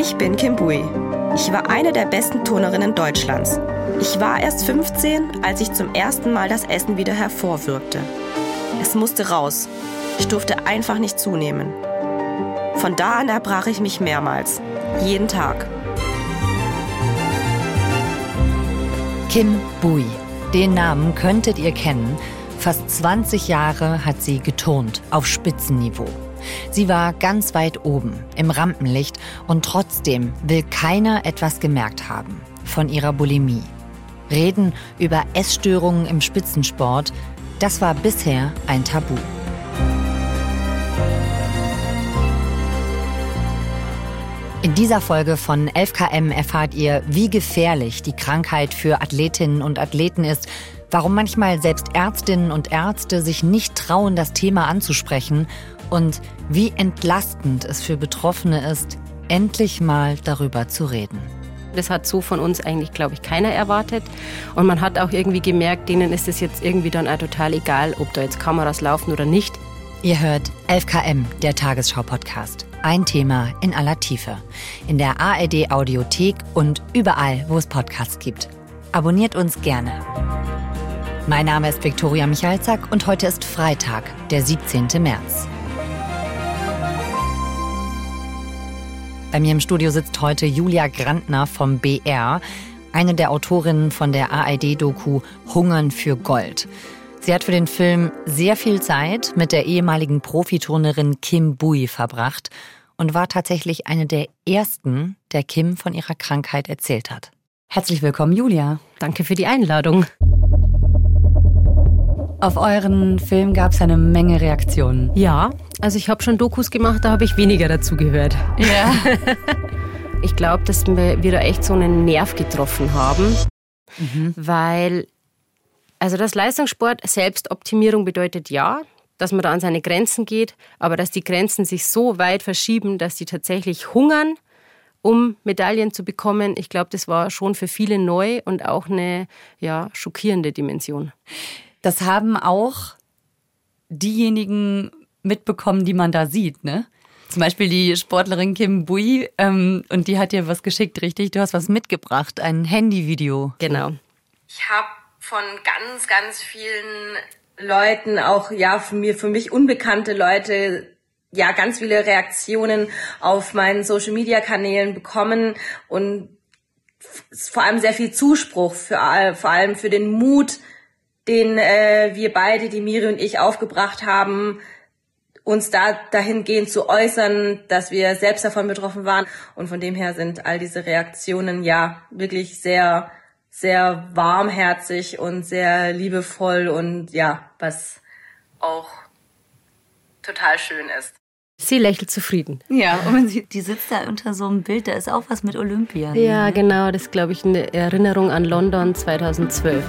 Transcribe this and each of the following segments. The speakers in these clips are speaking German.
Ich bin Kim Bui. Ich war eine der besten Turnerinnen Deutschlands. Ich war erst 15, als ich zum ersten Mal das Essen wieder hervorwirkte. Es musste raus. Ich durfte einfach nicht zunehmen. Von da an erbrach ich mich mehrmals. Jeden Tag. Kim Bui. Den Namen könntet ihr kennen. Fast 20 Jahre hat sie geturnt auf Spitzenniveau. Sie war ganz weit oben im Rampenlicht und trotzdem will keiner etwas gemerkt haben von ihrer Bulimie. Reden über Essstörungen im Spitzensport, das war bisher ein Tabu. In dieser Folge von 11KM erfahrt ihr, wie gefährlich die Krankheit für Athletinnen und Athleten ist, warum manchmal selbst Ärztinnen und Ärzte sich nicht trauen, das Thema anzusprechen und wie entlastend es für Betroffene ist, endlich mal darüber zu reden. Das hat so von uns eigentlich, glaube ich, keiner erwartet. Und man hat auch irgendwie gemerkt, denen ist es jetzt irgendwie dann auch total egal, ob da jetzt Kameras laufen oder nicht. Ihr hört 11KM, der Tagesschau-Podcast. Ein Thema in aller Tiefe. In der ARD Audiothek und überall, wo es Podcasts gibt. Abonniert uns gerne. Mein Name ist Viktoria Michalzack und heute ist Freitag, der 17. März. Bei mir im Studio sitzt heute Julia Grantner vom BR, eine der Autorinnen von der ARD-Doku Hungern für Gold. Sie hat für den Film sehr viel Zeit mit der ehemaligen Profiturnerin Kim Bui verbracht und war tatsächlich eine der ersten, der Kim von ihrer Krankheit erzählt hat. Herzlich willkommen, Julia. Danke für die Einladung. Auf euren Film gab es eine Menge Reaktionen. Ja, also ich habe schon Dokus gemacht, da habe ich weniger dazu gehört. Ja. ich glaube, dass wir da echt so einen Nerv getroffen haben, mhm. weil also das Leistungssport Selbstoptimierung bedeutet ja, dass man da an seine Grenzen geht, aber dass die Grenzen sich so weit verschieben, dass die tatsächlich hungern, um Medaillen zu bekommen. Ich glaube, das war schon für viele neu und auch eine ja, schockierende Dimension. Das haben auch diejenigen mitbekommen, die man da sieht, ne? Zum Beispiel die Sportlerin Kim Bui, ähm, und die hat dir was geschickt, richtig? Du hast was mitgebracht, ein Handyvideo. Genau. Ich habe von ganz, ganz vielen Leuten, auch ja für mir, für mich unbekannte Leute, ja ganz viele Reaktionen auf meinen Social Media Kanälen bekommen und vor allem sehr viel Zuspruch für vor allem für den Mut, den äh, wir beide, die Miri und ich, aufgebracht haben, uns da dahingehend zu äußern, dass wir selbst davon betroffen waren. Und von dem her sind all diese Reaktionen ja wirklich sehr, sehr warmherzig und sehr liebevoll und ja, was auch total schön ist. Sie lächelt zufrieden. Ja, und sie, die sitzt da unter so einem Bild, da ist auch was mit Olympia. Ja, genau, das ist, glaube ich, eine Erinnerung an London 2012.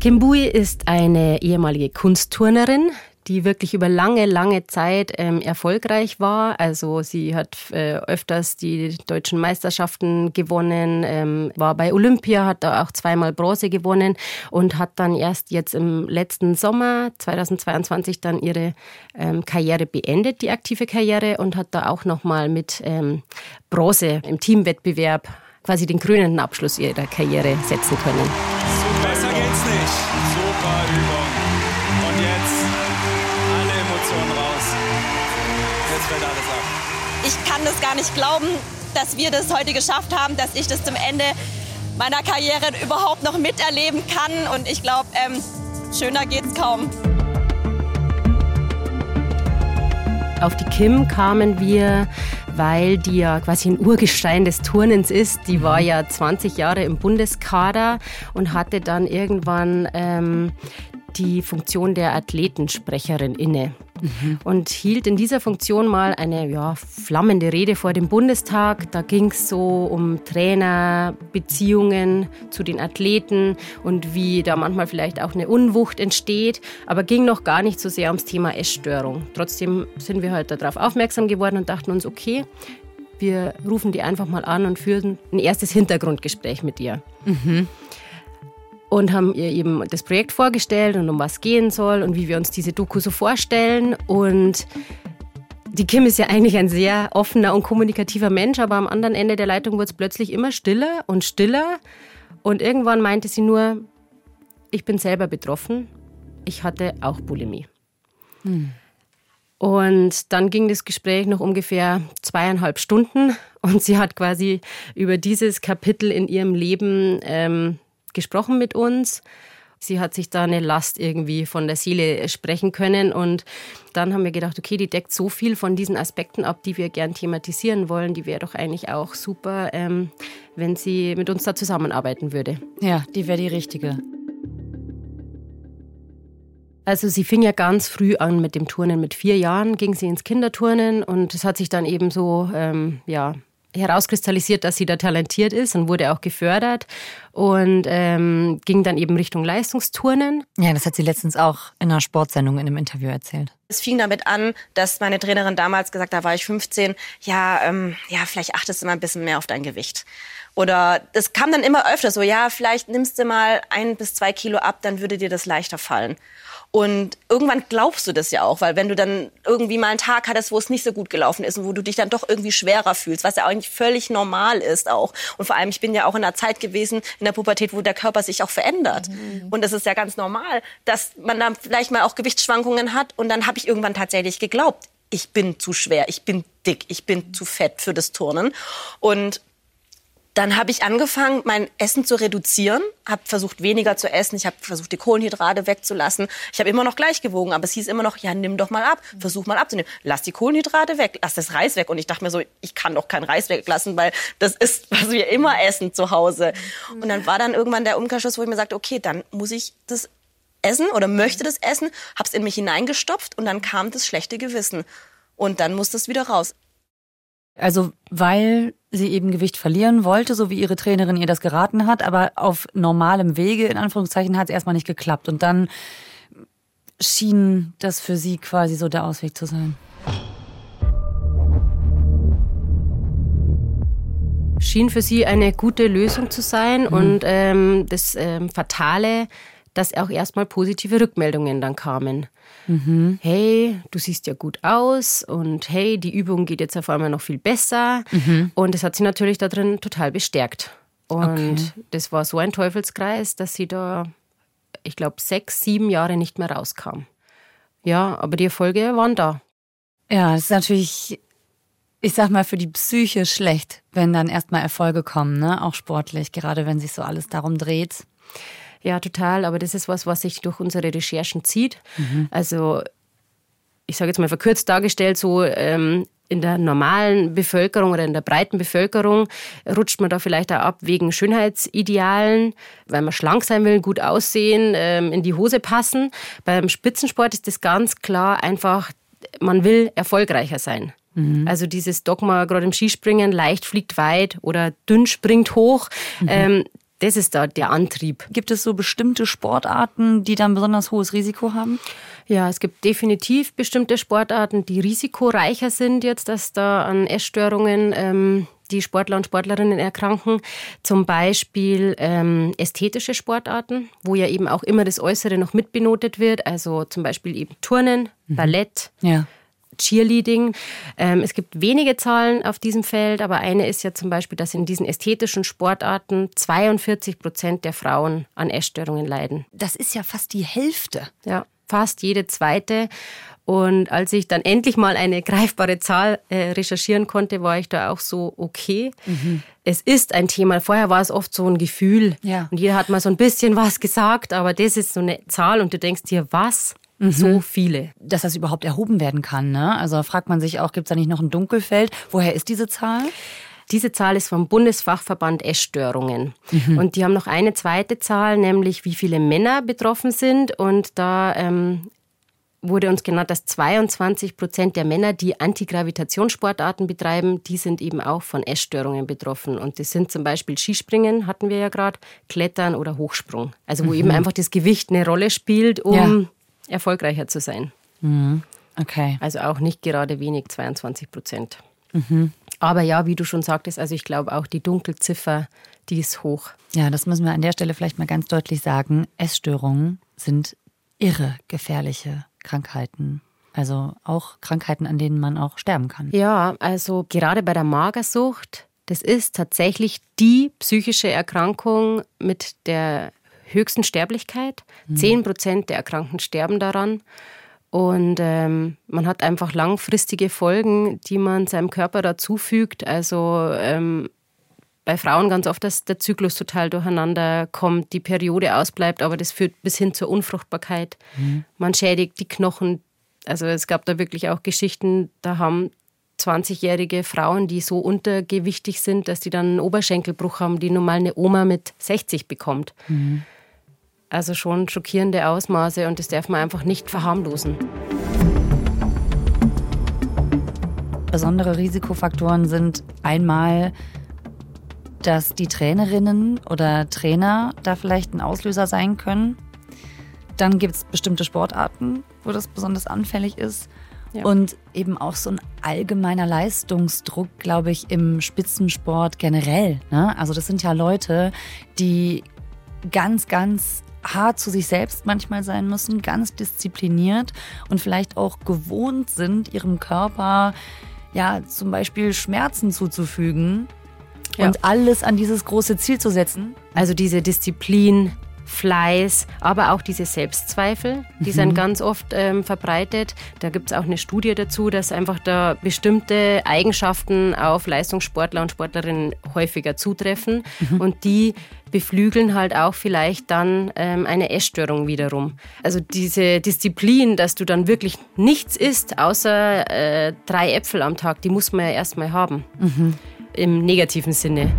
Kim Bui ist eine ehemalige Kunstturnerin, die wirklich über lange, lange Zeit ähm, erfolgreich war. Also sie hat äh, öfters die deutschen Meisterschaften gewonnen, ähm, war bei Olympia, hat da auch zweimal Bronze gewonnen und hat dann erst jetzt im letzten Sommer 2022 dann ihre ähm, Karriere beendet, die aktive Karriere und hat da auch nochmal mit ähm, Bronze im Teamwettbewerb quasi den krönenden Abschluss ihrer Karriere setzen können. Ich kann das gar nicht glauben, dass wir das heute geschafft haben, dass ich das zum Ende meiner Karriere überhaupt noch miterleben kann. Und ich glaube, ähm, schöner geht's kaum. Auf die Kim kamen wir, weil die ja quasi ein Urgestein des Turnens ist. Die war ja 20 Jahre im Bundeskader und hatte dann irgendwann ähm, die Funktion der Athletensprecherin inne mhm. und hielt in dieser Funktion mal eine ja, flammende Rede vor dem Bundestag. Da ging es so um Trainerbeziehungen zu den Athleten und wie da manchmal vielleicht auch eine Unwucht entsteht, aber ging noch gar nicht so sehr ums Thema Essstörung. Trotzdem sind wir halt darauf aufmerksam geworden und dachten uns, okay, wir rufen die einfach mal an und führen ein erstes Hintergrundgespräch mit ihr. Mhm. Und haben ihr eben das Projekt vorgestellt und um was gehen soll und wie wir uns diese Doku so vorstellen. Und die Kim ist ja eigentlich ein sehr offener und kommunikativer Mensch, aber am anderen Ende der Leitung wurde es plötzlich immer stiller und stiller. Und irgendwann meinte sie nur, ich bin selber betroffen, ich hatte auch Bulimie. Hm. Und dann ging das Gespräch noch ungefähr zweieinhalb Stunden und sie hat quasi über dieses Kapitel in ihrem Leben ähm, gesprochen mit uns. Sie hat sich da eine Last irgendwie von der Seele sprechen können. Und dann haben wir gedacht, okay, die deckt so viel von diesen Aspekten ab, die wir gern thematisieren wollen. Die wäre doch eigentlich auch super, ähm, wenn sie mit uns da zusammenarbeiten würde. Ja, die wäre die richtige. Also sie fing ja ganz früh an mit dem Turnen. Mit vier Jahren ging sie ins Kinderturnen und es hat sich dann eben so ähm, ja, herauskristallisiert, dass sie da talentiert ist und wurde auch gefördert und ähm, ging dann eben Richtung Leistungsturnen. Ja, das hat sie letztens auch in einer Sportsendung in einem Interview erzählt. Es fing damit an, dass meine Trainerin damals gesagt, hat, da war ich 15, ja, ähm, ja, vielleicht achtest du mal ein bisschen mehr auf dein Gewicht. Oder das kam dann immer öfter so, ja, vielleicht nimmst du mal ein bis zwei Kilo ab, dann würde dir das leichter fallen. Und irgendwann glaubst du das ja auch, weil wenn du dann irgendwie mal einen Tag hattest, wo es nicht so gut gelaufen ist und wo du dich dann doch irgendwie schwerer fühlst, was ja eigentlich völlig normal ist auch. Und vor allem, ich bin ja auch in einer Zeit gewesen, in der Pubertät, wo der Körper sich auch verändert. Mhm. Und es ist ja ganz normal, dass man dann vielleicht mal auch Gewichtsschwankungen hat. Und dann habe ich irgendwann tatsächlich geglaubt, ich bin zu schwer, ich bin dick, ich bin zu fett für das Turnen. Und dann habe ich angefangen, mein Essen zu reduzieren, habe versucht, weniger zu essen. Ich habe versucht, die Kohlenhydrate wegzulassen. Ich habe immer noch gleich gewogen, aber es hieß immer noch, ja, nimm doch mal ab, versuch mal abzunehmen. Lass die Kohlenhydrate weg, lass das Reis weg. Und ich dachte mir so, ich kann doch kein Reis weglassen, weil das ist, was wir immer essen zu Hause. Und dann war dann irgendwann der Umkehrschluss, wo ich mir sagte, okay, dann muss ich das essen oder möchte das essen, habe es in mich hineingestopft und dann kam das schlechte Gewissen. Und dann muss das wieder raus. Also weil sie eben Gewicht verlieren wollte, so wie ihre Trainerin ihr das geraten hat, aber auf normalem Wege, in Anführungszeichen, hat es erstmal nicht geklappt. Und dann schien das für sie quasi so der Ausweg zu sein. Schien für sie eine gute Lösung zu sein mhm. und ähm, das ähm, Fatale, dass auch erstmal positive Rückmeldungen dann kamen. Mhm. Hey, du siehst ja gut aus und hey, die Übung geht jetzt auf einmal noch viel besser. Mhm. Und das hat sie natürlich da drin total bestärkt. Und okay. das war so ein Teufelskreis, dass sie da, ich glaube, sechs, sieben Jahre nicht mehr rauskam. Ja, aber die Erfolge waren da. Ja, es ist natürlich, ich sag mal, für die Psyche schlecht, wenn dann erstmal Erfolge kommen, ne? Auch sportlich, gerade wenn sich so alles darum dreht. Ja, total. Aber das ist was, was sich durch unsere Recherchen zieht. Mhm. Also, ich sage jetzt mal verkürzt dargestellt, so ähm, in der normalen Bevölkerung oder in der breiten Bevölkerung rutscht man da vielleicht auch ab wegen Schönheitsidealen, weil man schlank sein will, gut aussehen, ähm, in die Hose passen. Beim Spitzensport ist das ganz klar einfach, man will erfolgreicher sein. Mhm. Also dieses Dogma, gerade im Skispringen, leicht fliegt weit oder dünn springt hoch, mhm. ähm, das ist da der Antrieb. Gibt es so bestimmte Sportarten, die dann besonders hohes Risiko haben? Ja, es gibt definitiv bestimmte Sportarten, die risikoreicher sind jetzt, dass da an Essstörungen ähm, die Sportler und Sportlerinnen erkranken. Zum Beispiel ähm, ästhetische Sportarten, wo ja eben auch immer das Äußere noch mitbenotet wird. Also zum Beispiel eben Turnen, mhm. Ballett. Ja. Cheerleading. Ähm, es gibt wenige Zahlen auf diesem Feld, aber eine ist ja zum Beispiel, dass in diesen ästhetischen Sportarten 42 Prozent der Frauen an Essstörungen leiden. Das ist ja fast die Hälfte. Ja, fast jede zweite. Und als ich dann endlich mal eine greifbare Zahl äh, recherchieren konnte, war ich da auch so, okay, mhm. es ist ein Thema. Vorher war es oft so ein Gefühl. Ja. Und jeder hat mal so ein bisschen was gesagt, aber das ist so eine Zahl und du denkst dir, was? Mhm. So viele. Dass das überhaupt erhoben werden kann. Ne? Also fragt man sich auch, gibt es da nicht noch ein Dunkelfeld? Woher ist diese Zahl? Diese Zahl ist vom Bundesfachverband Essstörungen. Mhm. Und die haben noch eine zweite Zahl, nämlich wie viele Männer betroffen sind. Und da ähm, wurde uns genannt, dass 22 Prozent der Männer, die Antigravitationssportarten betreiben, die sind eben auch von Essstörungen betroffen. Und das sind zum Beispiel Skispringen, hatten wir ja gerade, Klettern oder Hochsprung. Also wo mhm. eben einfach das Gewicht eine Rolle spielt, um ja erfolgreicher zu sein. Mhm. Okay. Also auch nicht gerade wenig, 22 Prozent. Mhm. Aber ja, wie du schon sagtest, also ich glaube auch die Dunkelziffer, die ist hoch. Ja, das müssen wir an der Stelle vielleicht mal ganz deutlich sagen. Essstörungen sind irre gefährliche Krankheiten. Also auch Krankheiten, an denen man auch sterben kann. Ja, also gerade bei der Magersucht, das ist tatsächlich die psychische Erkrankung mit der höchsten Sterblichkeit. Zehn Prozent der Erkrankten sterben daran. Und ähm, man hat einfach langfristige Folgen, die man seinem Körper dazufügt. Also ähm, bei Frauen ganz oft, dass der Zyklus total durcheinander kommt, die Periode ausbleibt, aber das führt bis hin zur Unfruchtbarkeit. Mhm. Man schädigt die Knochen. Also es gab da wirklich auch Geschichten, da haben 20-jährige Frauen, die so untergewichtig sind, dass die dann einen Oberschenkelbruch haben, die normal eine Oma mit 60 bekommt. Mhm. Also schon schockierende Ausmaße und das darf man einfach nicht verharmlosen. Besondere Risikofaktoren sind einmal, dass die Trainerinnen oder Trainer da vielleicht ein Auslöser sein können. Dann gibt es bestimmte Sportarten, wo das besonders anfällig ist. Ja. Und eben auch so ein allgemeiner Leistungsdruck, glaube ich, im Spitzensport generell. Ne? Also das sind ja Leute, die ganz, ganz hart zu sich selbst manchmal sein müssen, ganz diszipliniert und vielleicht auch gewohnt sind, ihrem Körper ja zum Beispiel Schmerzen zuzufügen ja. und alles an dieses große Ziel zu setzen. Also diese Disziplin, Fleiß, aber auch diese Selbstzweifel, die mhm. sind ganz oft ähm, verbreitet. Da gibt es auch eine Studie dazu, dass einfach da bestimmte Eigenschaften auf Leistungssportler und Sportlerinnen häufiger zutreffen mhm. und die beflügeln halt auch vielleicht dann ähm, eine Essstörung wiederum. Also diese Disziplin, dass du dann wirklich nichts isst, außer äh, drei Äpfel am Tag, die muss man ja erstmal haben. Mhm. Im negativen Sinne.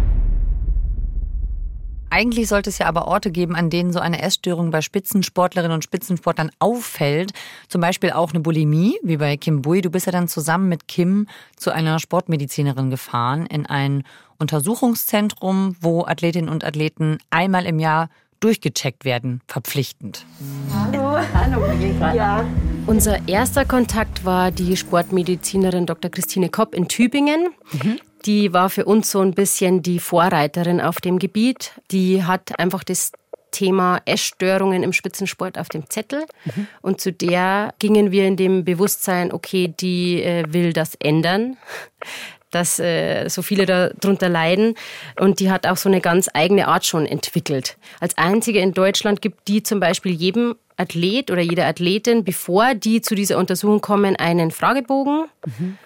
Eigentlich sollte es ja aber Orte geben, an denen so eine Essstörung bei Spitzensportlerinnen und Spitzensportlern auffällt. Zum Beispiel auch eine Bulimie, wie bei Kim Bui. Du bist ja dann zusammen mit Kim zu einer Sportmedizinerin gefahren in ein Untersuchungszentrum, wo Athletinnen und Athleten einmal im Jahr durchgecheckt werden, verpflichtend. Hallo, hallo, ja. Unser erster Kontakt war die Sportmedizinerin Dr. Christine Kopp in Tübingen. Mhm. Die war für uns so ein bisschen die Vorreiterin auf dem Gebiet. Die hat einfach das Thema Essstörungen im Spitzensport auf dem Zettel. Mhm. Und zu der gingen wir in dem Bewusstsein, okay, die äh, will das ändern, dass äh, so viele darunter leiden. Und die hat auch so eine ganz eigene Art schon entwickelt. Als einzige in Deutschland gibt die zum Beispiel jedem Athlet oder jeder Athletin, bevor die zu dieser Untersuchung kommen, einen Fragebogen. Mhm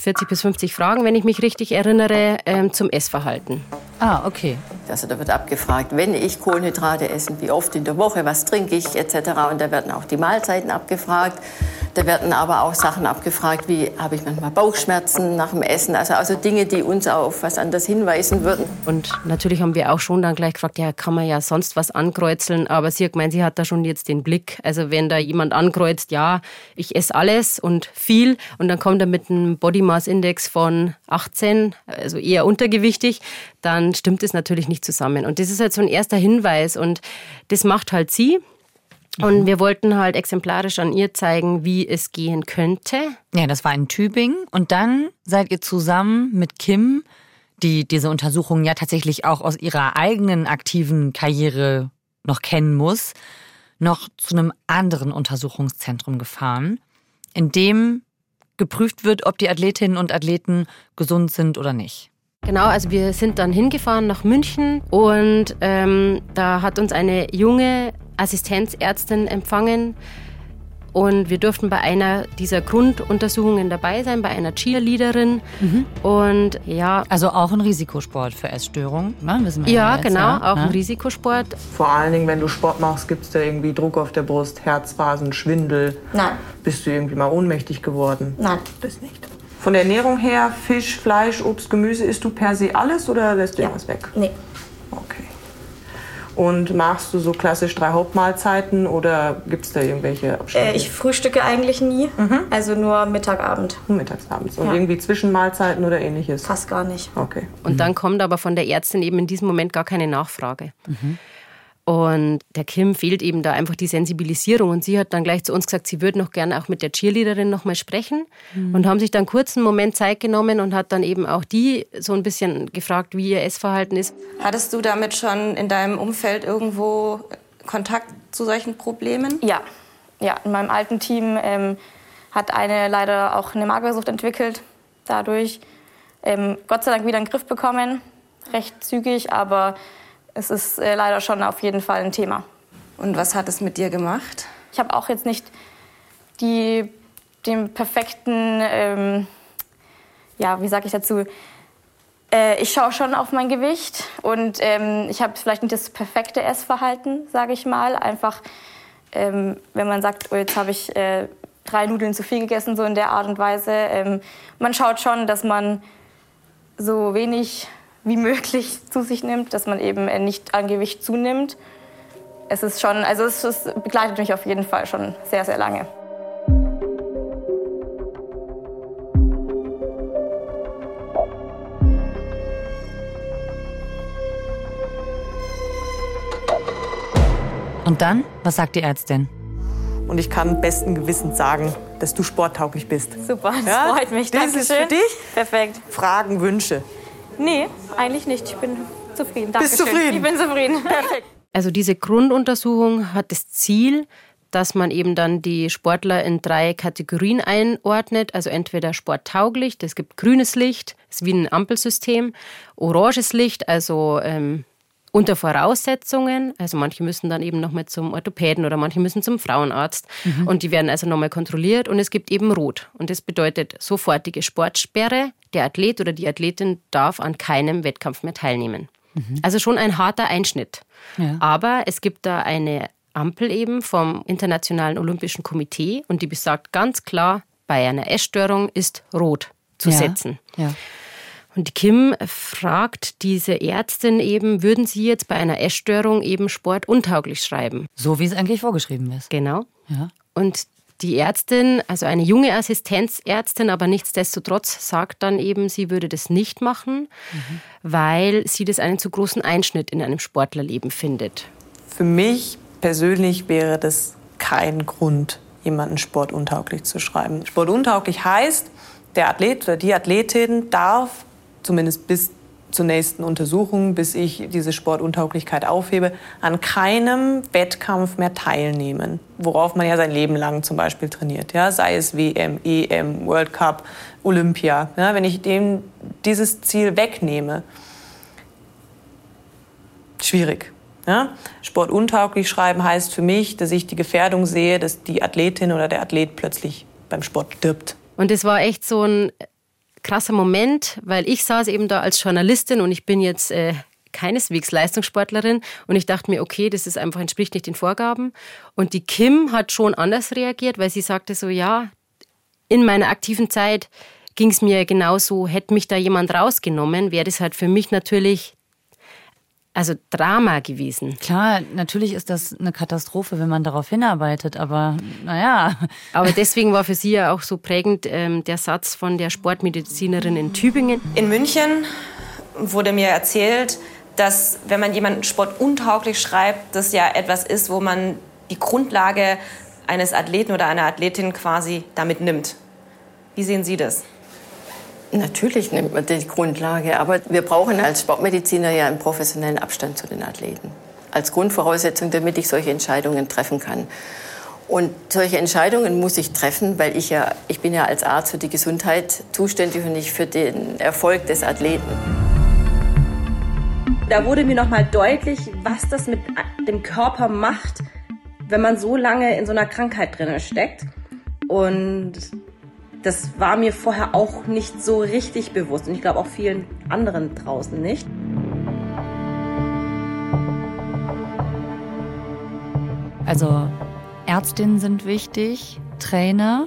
40 bis 50 Fragen, wenn ich mich richtig erinnere, ähm, zum Essverhalten. Ah, okay. Also da wird abgefragt, wenn ich Kohlenhydrate esse, wie oft in der Woche, was trinke ich etc. Und da werden auch die Mahlzeiten abgefragt. Da werden aber auch Sachen abgefragt, wie habe ich manchmal Bauchschmerzen nach dem Essen. Also, also Dinge, die uns auf was anderes hinweisen würden. Und natürlich haben wir auch schon dann gleich gefragt, ja, kann man ja sonst was ankreuzeln. Aber sie hat gemeint, sie hat da schon jetzt den Blick. Also wenn da jemand ankreuzt, ja, ich esse alles und viel und dann kommt er mit einem Body Mass Index von 18, also eher untergewichtig, dann stimmt es natürlich nicht zusammen. Und das ist halt so ein erster Hinweis und das macht halt sie. Und mhm. wir wollten halt exemplarisch an ihr zeigen, wie es gehen könnte. Ja, das war in Tübingen. Und dann seid ihr zusammen mit Kim, die diese Untersuchung ja tatsächlich auch aus ihrer eigenen aktiven Karriere noch kennen muss, noch zu einem anderen Untersuchungszentrum gefahren, in dem geprüft wird, ob die Athletinnen und Athleten gesund sind oder nicht. Genau, also wir sind dann hingefahren nach München und ähm, da hat uns eine junge Assistenzärztin empfangen und wir durften bei einer dieser Grunduntersuchungen dabei sein, bei einer Cheerleaderin. Mhm. Und ja. Also auch ein Risikosport für Essstörungen, ne? wissen wir ja. Ja, genau, ja, auch ne? ein Risikosport. Vor allen Dingen, wenn du Sport machst, gibt es da irgendwie Druck auf der Brust, Herzphasen, Schwindel. Nein. Bist du irgendwie mal ohnmächtig geworden? Nein. Das nicht. Von der Ernährung her, Fisch, Fleisch, Obst, Gemüse, isst du per se alles oder lässt du ja. irgendwas weg? Nee. Okay. Und machst du so klassisch drei Hauptmahlzeiten oder gibt es da irgendwelche Abstände? Äh, ich frühstücke eigentlich nie, mhm. also nur Mittagabend. Mittagsabends. Und ja. irgendwie Zwischenmahlzeiten oder ähnliches? Fast gar nicht. Okay. Und mhm. dann kommt aber von der Ärztin eben in diesem Moment gar keine Nachfrage. Mhm. Und der Kim fehlt eben da einfach die Sensibilisierung. Und sie hat dann gleich zu uns gesagt, sie würde noch gerne auch mit der Cheerleaderin noch mal sprechen. Mhm. Und haben sich dann kurz einen Moment Zeit genommen und hat dann eben auch die so ein bisschen gefragt, wie ihr Essverhalten ist. Hattest du damit schon in deinem Umfeld irgendwo Kontakt zu solchen Problemen? Ja, ja. In meinem alten Team ähm, hat eine leider auch eine Magersucht entwickelt. Dadurch ähm, Gott sei Dank wieder in den Griff bekommen, recht zügig, aber es ist äh, leider schon auf jeden Fall ein Thema. Und was hat es mit dir gemacht? Ich habe auch jetzt nicht die, den perfekten, ähm, ja, wie sage ich dazu? Äh, ich schaue schon auf mein Gewicht und ähm, ich habe vielleicht nicht das perfekte Essverhalten, sage ich mal. Einfach, ähm, wenn man sagt, oh, jetzt habe ich äh, drei Nudeln zu viel gegessen, so in der Art und Weise. Ähm, man schaut schon, dass man so wenig wie möglich zu sich nimmt, dass man eben äh, nicht an Gewicht zunimmt. Es ist schon, also es, es begleitet mich auf jeden Fall schon sehr, sehr lange. Und dann, was sagt die Ärztin? Und ich kann besten Gewissens sagen, dass du sporttauglich bist. Super, das ja? freut mich. Das Dankeschön. ist für dich? Perfekt. Fragen, Wünsche? Nee, eigentlich nicht. Ich bin zufrieden. Dankeschön. Bist zufrieden? Ich bin zufrieden. Perfekt. Also diese Grunduntersuchung hat das Ziel, dass man eben dann die Sportler in drei Kategorien einordnet. Also entweder sporttauglich, das gibt grünes Licht, das ist wie ein Ampelsystem, oranges Licht, also ähm, unter Voraussetzungen. Also manche müssen dann eben nochmal zum Orthopäden oder manche müssen zum Frauenarzt. Mhm. Und die werden also nochmal kontrolliert. Und es gibt eben Rot. Und das bedeutet sofortige Sportsperre. Der Athlet oder die Athletin darf an keinem Wettkampf mehr teilnehmen. Mhm. Also schon ein harter Einschnitt. Ja. Aber es gibt da eine Ampel eben vom Internationalen Olympischen Komitee und die besagt ganz klar, bei einer Essstörung ist rot zu ja. setzen. Ja. Und Kim fragt diese Ärztin eben, würden Sie jetzt bei einer Essstörung eben sportuntauglich schreiben? So wie es eigentlich vorgeschrieben ist. Genau. Ja. Und die Ärztin, also eine junge Assistenzärztin, aber nichtsdestotrotz sagt dann eben, sie würde das nicht machen, mhm. weil sie das einen zu großen Einschnitt in einem Sportlerleben findet. Für mich persönlich wäre das kein Grund, jemanden sportuntauglich zu schreiben. Sportuntauglich heißt, der Athlet oder die Athletin darf zumindest bis zur nächsten Untersuchung, bis ich diese Sportuntauglichkeit aufhebe, an keinem Wettkampf mehr teilnehmen, worauf man ja sein Leben lang zum Beispiel trainiert, ja, sei es WM, EM, World Cup, Olympia. Ja, wenn ich dem dieses Ziel wegnehme, schwierig. Ja? Sportuntauglich schreiben heißt für mich, dass ich die Gefährdung sehe, dass die Athletin oder der Athlet plötzlich beim Sport stirbt. Und es war echt so ein krasser Moment, weil ich saß eben da als Journalistin und ich bin jetzt äh, keineswegs Leistungssportlerin und ich dachte mir, okay, das ist einfach entspricht nicht den Vorgaben. Und die Kim hat schon anders reagiert, weil sie sagte so, ja, in meiner aktiven Zeit ging es mir genauso, hätte mich da jemand rausgenommen, wäre das halt für mich natürlich also Drama gewesen. Klar, natürlich ist das eine Katastrophe, wenn man darauf hinarbeitet, aber naja. Aber deswegen war für Sie ja auch so prägend ähm, der Satz von der Sportmedizinerin in Tübingen. In München wurde mir erzählt, dass wenn man jemanden sportuntauglich schreibt, das ja etwas ist, wo man die Grundlage eines Athleten oder einer Athletin quasi damit nimmt. Wie sehen Sie das? Natürlich nimmt man die Grundlage, aber wir brauchen als Sportmediziner ja einen professionellen Abstand zu den Athleten. Als Grundvoraussetzung, damit ich solche Entscheidungen treffen kann. Und solche Entscheidungen muss ich treffen, weil ich ja, ich bin ja als Arzt für die Gesundheit zuständig und nicht für den Erfolg des Athleten. Da wurde mir noch mal deutlich, was das mit dem Körper macht, wenn man so lange in so einer Krankheit drin steckt. Und das war mir vorher auch nicht so richtig bewusst und ich glaube auch vielen anderen draußen nicht. Also Ärztinnen sind wichtig, Trainer.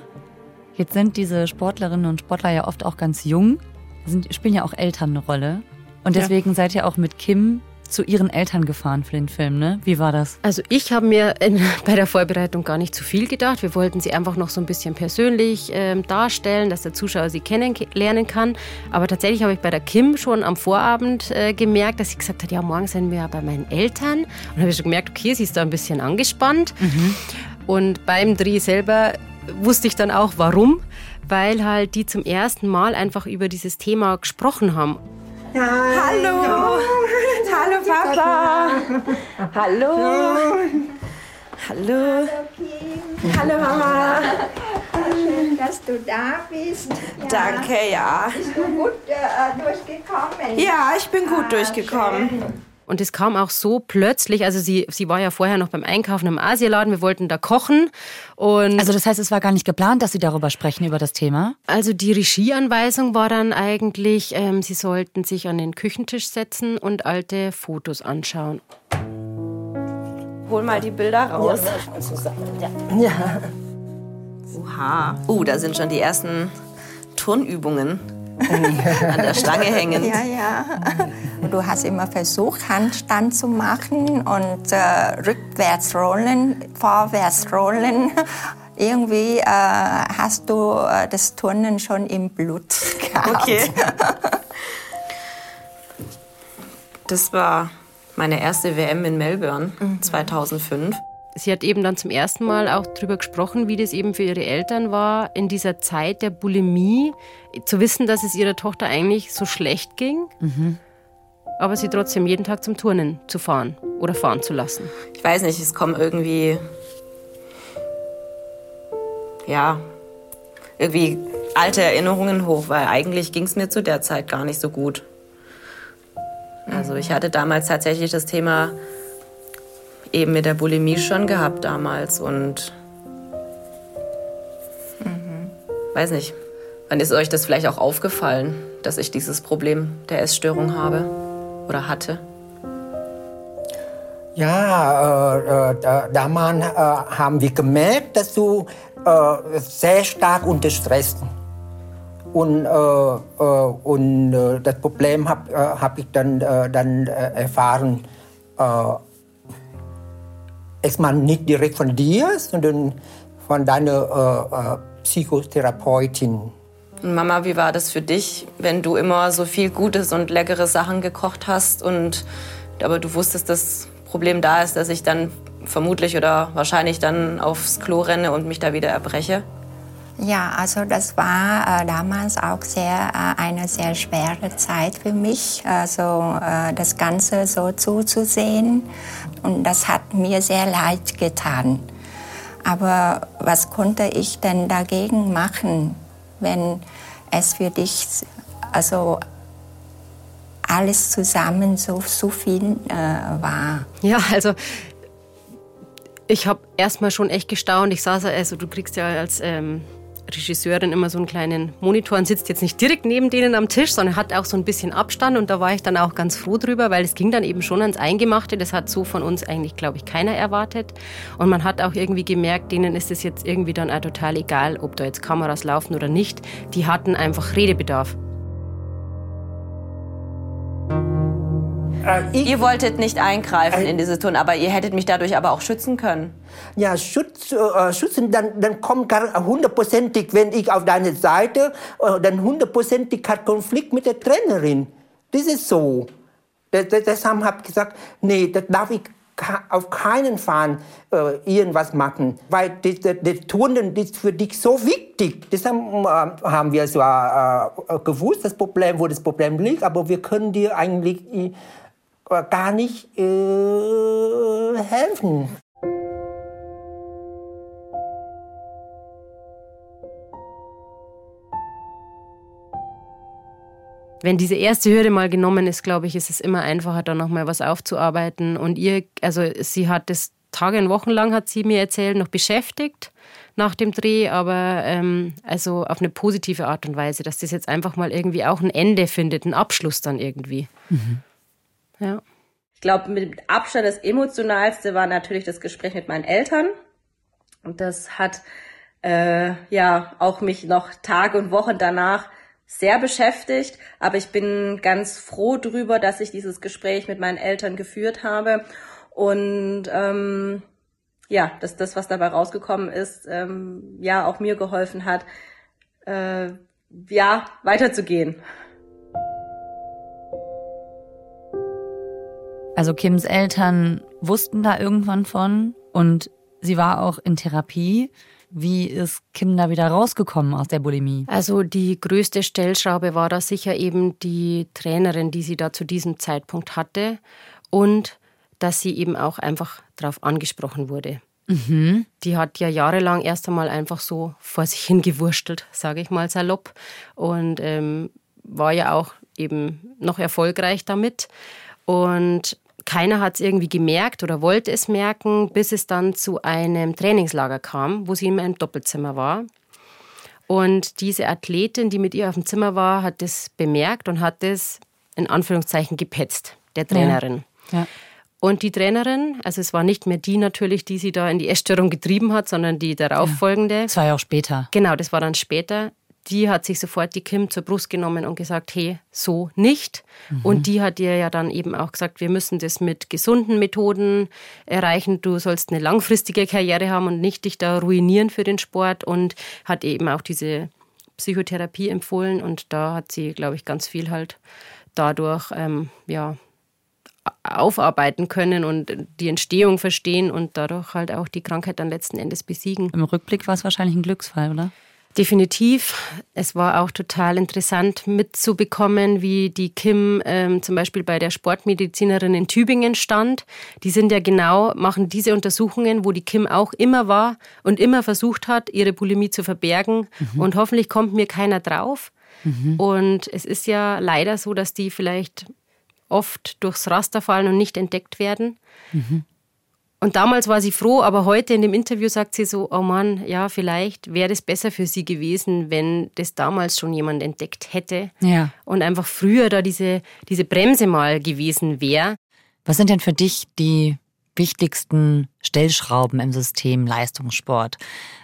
Jetzt sind diese Sportlerinnen und Sportler ja oft auch ganz jung, sind, spielen ja auch Eltern eine Rolle. Und deswegen ja. seid ihr auch mit Kim zu Ihren Eltern gefahren für den Film, ne? Wie war das? Also ich habe mir in, bei der Vorbereitung gar nicht zu viel gedacht. Wir wollten sie einfach noch so ein bisschen persönlich ähm, darstellen, dass der Zuschauer sie kennenlernen kann. Aber tatsächlich habe ich bei der Kim schon am Vorabend äh, gemerkt, dass sie gesagt hat, ja, morgen sind wir ja bei meinen Eltern. Und habe ich schon gemerkt, okay, sie ist da ein bisschen angespannt. Mhm. Und beim Dreh selber wusste ich dann auch, warum. Weil halt die zum ersten Mal einfach über dieses Thema gesprochen haben. Ja, hallo. Ja. Hallo Papa. Hallo. Hallo. Hallo Mama. Schön, dass du da bist. Ja. Danke, ja. Bist du gut äh, durchgekommen? Ja, ich bin gut ah, durchgekommen. Schön. Und es kam auch so plötzlich, also sie, sie war ja vorher noch beim Einkaufen im Asialaden, wir wollten da kochen. Und also das heißt, es war gar nicht geplant, dass Sie darüber sprechen, über das Thema? Also die Regieanweisung war dann eigentlich, ähm, Sie sollten sich an den Küchentisch setzen und alte Fotos anschauen. Hol mal die Bilder raus. Ja, ja. Oha. Uh, da sind schon die ersten Turnübungen an der Stange hängen. Ja, ja. Du hast immer versucht, Handstand zu machen und äh, rückwärts rollen, vorwärts rollen. Irgendwie äh, hast du äh, das Turnen schon im Blut gehabt. Okay. Das war meine erste WM in Melbourne mhm. 2005. Sie hat eben dann zum ersten Mal auch darüber gesprochen, wie das eben für ihre Eltern war, in dieser Zeit der Bulimie, zu wissen, dass es ihrer Tochter eigentlich so schlecht ging, mhm. aber sie trotzdem jeden Tag zum Turnen zu fahren oder fahren zu lassen. Ich weiß nicht, es kommen irgendwie, ja, irgendwie alte Erinnerungen hoch, weil eigentlich ging es mir zu der Zeit gar nicht so gut. Also ich hatte damals tatsächlich das Thema eben mit der Bulimie schon gehabt damals und mhm. weiß nicht, wann ist euch das vielleicht auch aufgefallen, dass ich dieses Problem der Essstörung habe oder hatte? Ja, äh, äh, damals äh, haben wir gemerkt, dass du äh, sehr stark unter Stress und, äh, äh, und das Problem habe hab ich dann, dann erfahren erstmal nicht direkt von dir, sondern von deiner äh, äh, Psychotherapeutin. Mama, wie war das für dich, wenn du immer so viel Gutes und leckere Sachen gekocht hast und aber du wusstest, das Problem da ist, dass ich dann vermutlich oder wahrscheinlich dann aufs Klo renne und mich da wieder erbreche? Ja, also das war äh, damals auch sehr äh, eine sehr schwere Zeit für mich, also äh, das Ganze so zuzusehen und das hat mir sehr leid getan. Aber was konnte ich denn dagegen machen, wenn es für dich also alles zusammen so, so viel äh, war? Ja, also ich habe erstmal schon echt gestaunt. Ich saß, also du kriegst ja als ähm, Regisseurin immer so einen kleinen Monitor und sitzt jetzt nicht direkt neben denen am Tisch, sondern hat auch so ein bisschen Abstand und da war ich dann auch ganz froh drüber, weil es ging dann eben schon ans Eingemachte. Das hat so von uns eigentlich, glaube ich, keiner erwartet. Und man hat auch irgendwie gemerkt, denen ist es jetzt irgendwie dann auch total egal, ob da jetzt Kameras laufen oder nicht. Die hatten einfach Redebedarf. Ihr wolltet nicht eingreifen äh, in diese Situation, aber ihr hättet mich dadurch aber auch schützen können. Ja, schütz, äh, schützen, dann, dann kommt hundertprozentig, wenn ich auf deine Seite, äh, dann hundertprozentig hat Konflikt mit der Trainerin. Das ist so. Deshalb habe ich gesagt, nee, das darf ich auf keinen Fall äh, irgendwas machen, weil das, das, das Turnen ist für dich so wichtig. Deshalb äh, haben wir zwar äh, gewusst, das Problem, wo das Problem liegt, aber wir können dir eigentlich äh, gar nicht äh, helfen. wenn diese erste Hürde mal genommen ist, glaube ich, ist es immer einfacher, da nochmal was aufzuarbeiten. Und ihr, also sie hat das Tage und Wochen lang, hat sie mir erzählt, noch beschäftigt nach dem Dreh, aber ähm, also auf eine positive Art und Weise, dass das jetzt einfach mal irgendwie auch ein Ende findet, einen Abschluss dann irgendwie. Mhm. Ja. Ich glaube, mit Abstand das emotionalste war natürlich das Gespräch mit meinen Eltern. Und das hat äh, ja auch mich noch Tage und Wochen danach sehr beschäftigt, aber ich bin ganz froh drüber, dass ich dieses Gespräch mit meinen Eltern geführt habe und ähm, ja, dass das, was dabei rausgekommen ist, ähm, ja auch mir geholfen hat, äh, ja weiterzugehen. Also Kims Eltern wussten da irgendwann von und sie war auch in Therapie. Wie ist Kim da wieder rausgekommen aus der Bulimie? Also die größte Stellschraube war da sicher eben die Trainerin, die sie da zu diesem Zeitpunkt hatte und dass sie eben auch einfach darauf angesprochen wurde. Mhm. Die hat ja jahrelang erst einmal einfach so vor sich hingewurstelt, sage ich mal salopp, und ähm, war ja auch eben noch erfolgreich damit. Und keiner hat es irgendwie gemerkt oder wollte es merken, bis es dann zu einem Trainingslager kam, wo sie in einem Doppelzimmer war. Und diese Athletin, die mit ihr auf dem Zimmer war, hat das bemerkt und hat das in Anführungszeichen gepetzt, der Trainerin. Ja. Ja. Und die Trainerin, also es war nicht mehr die natürlich, die sie da in die Essstörung getrieben hat, sondern die darauffolgende. Ja. Das war ja auch später. Genau, das war dann später die hat sich sofort die Kim zur Brust genommen und gesagt, hey, so nicht. Mhm. Und die hat ihr ja dann eben auch gesagt, wir müssen das mit gesunden Methoden erreichen. Du sollst eine langfristige Karriere haben und nicht dich da ruinieren für den Sport und hat eben auch diese Psychotherapie empfohlen und da hat sie, glaube ich, ganz viel halt dadurch ähm, ja, aufarbeiten können und die Entstehung verstehen und dadurch halt auch die Krankheit dann letzten Endes besiegen. Im Rückblick war es wahrscheinlich ein Glücksfall, oder? Definitiv. Es war auch total interessant mitzubekommen, wie die Kim ähm, zum Beispiel bei der Sportmedizinerin in Tübingen stand. Die sind ja genau, machen diese Untersuchungen, wo die Kim auch immer war und immer versucht hat, ihre Bulimie zu verbergen. Mhm. Und hoffentlich kommt mir keiner drauf. Mhm. Und es ist ja leider so, dass die vielleicht oft durchs Raster fallen und nicht entdeckt werden. Mhm. Und damals war sie froh, aber heute in dem Interview sagt sie so, oh Mann, ja, vielleicht wäre es besser für sie gewesen, wenn das damals schon jemand entdeckt hätte ja. und einfach früher da diese, diese Bremse mal gewesen wäre. Was sind denn für dich die wichtigsten Stellschrauben im System Leistungssport?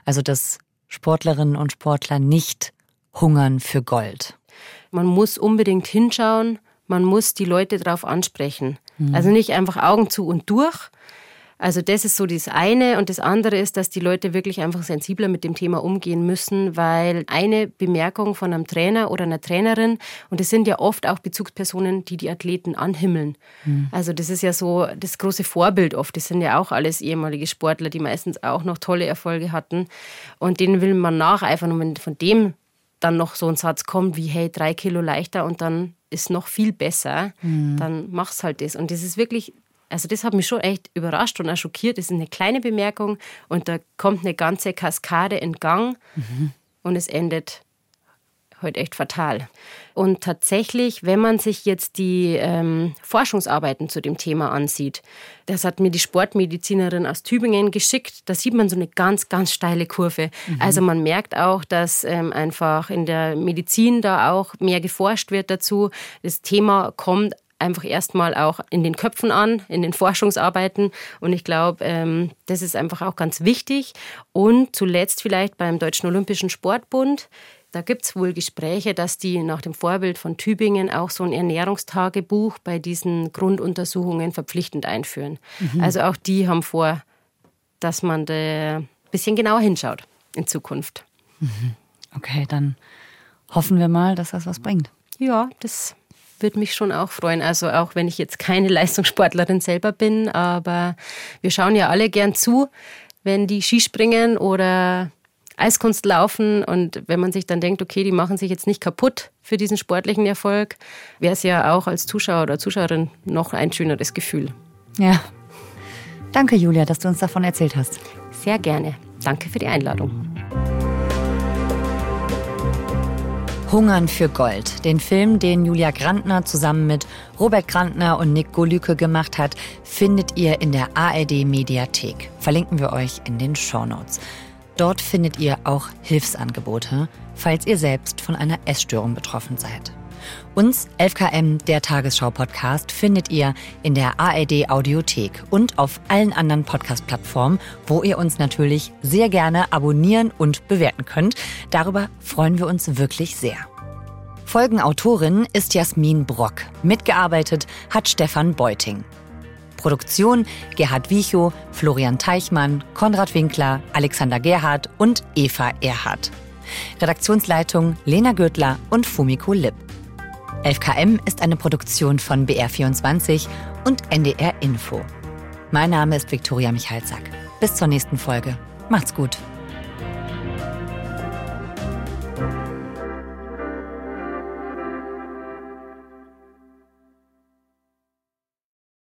Also, dass Sportlerinnen und Sportler nicht hungern für Gold. Man muss unbedingt hinschauen, man muss die Leute darauf ansprechen. Mhm. Also nicht einfach Augen zu und durch, also das ist so das eine. Und das andere ist, dass die Leute wirklich einfach sensibler mit dem Thema umgehen müssen, weil eine Bemerkung von einem Trainer oder einer Trainerin, und das sind ja oft auch Bezugspersonen, die die Athleten anhimmeln. Mhm. Also das ist ja so das große Vorbild oft. Das sind ja auch alles ehemalige Sportler, die meistens auch noch tolle Erfolge hatten. Und denen will man nacheifern. Und wenn von dem dann noch so ein Satz kommt wie, hey, drei Kilo leichter und dann ist noch viel besser, mhm. dann mach's halt das. Und das ist wirklich also das hat mich schon echt überrascht und auch schockiert. Das ist eine kleine Bemerkung und da kommt eine ganze Kaskade in Gang mhm. und es endet heute halt echt fatal. Und tatsächlich, wenn man sich jetzt die ähm, Forschungsarbeiten zu dem Thema ansieht, das hat mir die Sportmedizinerin aus Tübingen geschickt, da sieht man so eine ganz, ganz steile Kurve. Mhm. Also man merkt auch, dass ähm, einfach in der Medizin da auch mehr geforscht wird dazu. Das Thema kommt einfach erstmal auch in den Köpfen an, in den Forschungsarbeiten. Und ich glaube, ähm, das ist einfach auch ganz wichtig. Und zuletzt vielleicht beim Deutschen Olympischen Sportbund. Da gibt es wohl Gespräche, dass die nach dem Vorbild von Tübingen auch so ein Ernährungstagebuch bei diesen Grunduntersuchungen verpflichtend einführen. Mhm. Also auch die haben vor, dass man da ein bisschen genauer hinschaut in Zukunft. Mhm. Okay, dann hoffen wir mal, dass das was bringt. Ja, das würde mich schon auch freuen. Also auch wenn ich jetzt keine Leistungssportlerin selber bin, aber wir schauen ja alle gern zu, wenn die Skispringen oder Eiskunst laufen und wenn man sich dann denkt, okay, die machen sich jetzt nicht kaputt für diesen sportlichen Erfolg, wäre es ja auch als Zuschauer oder Zuschauerin noch ein schöneres Gefühl. Ja. Danke, Julia, dass du uns davon erzählt hast. Sehr gerne. Danke für die Einladung. Hungern für Gold. Den Film, den Julia Grantner zusammen mit Robert Grantner und Nick Golüke gemacht hat, findet ihr in der ARD Mediathek. Verlinken wir euch in den Shownotes. Dort findet ihr auch Hilfsangebote, falls ihr selbst von einer Essstörung betroffen seid. Uns, 11KM, der Tagesschau-Podcast, findet ihr in der ARD Audiothek und auf allen anderen Podcast-Plattformen, wo ihr uns natürlich sehr gerne abonnieren und bewerten könnt. Darüber freuen wir uns wirklich sehr. Folgenautorin ist Jasmin Brock. Mitgearbeitet hat Stefan Beuting. Produktion Gerhard Wiechow, Florian Teichmann, Konrad Winkler, Alexander Gerhardt und Eva Erhardt. Redaktionsleitung Lena Gödler und Fumiko Lipp. 11KM ist eine Produktion von BR24 und NDR Info. Mein Name ist Viktoria Michalzack. Bis zur nächsten Folge. Macht's gut.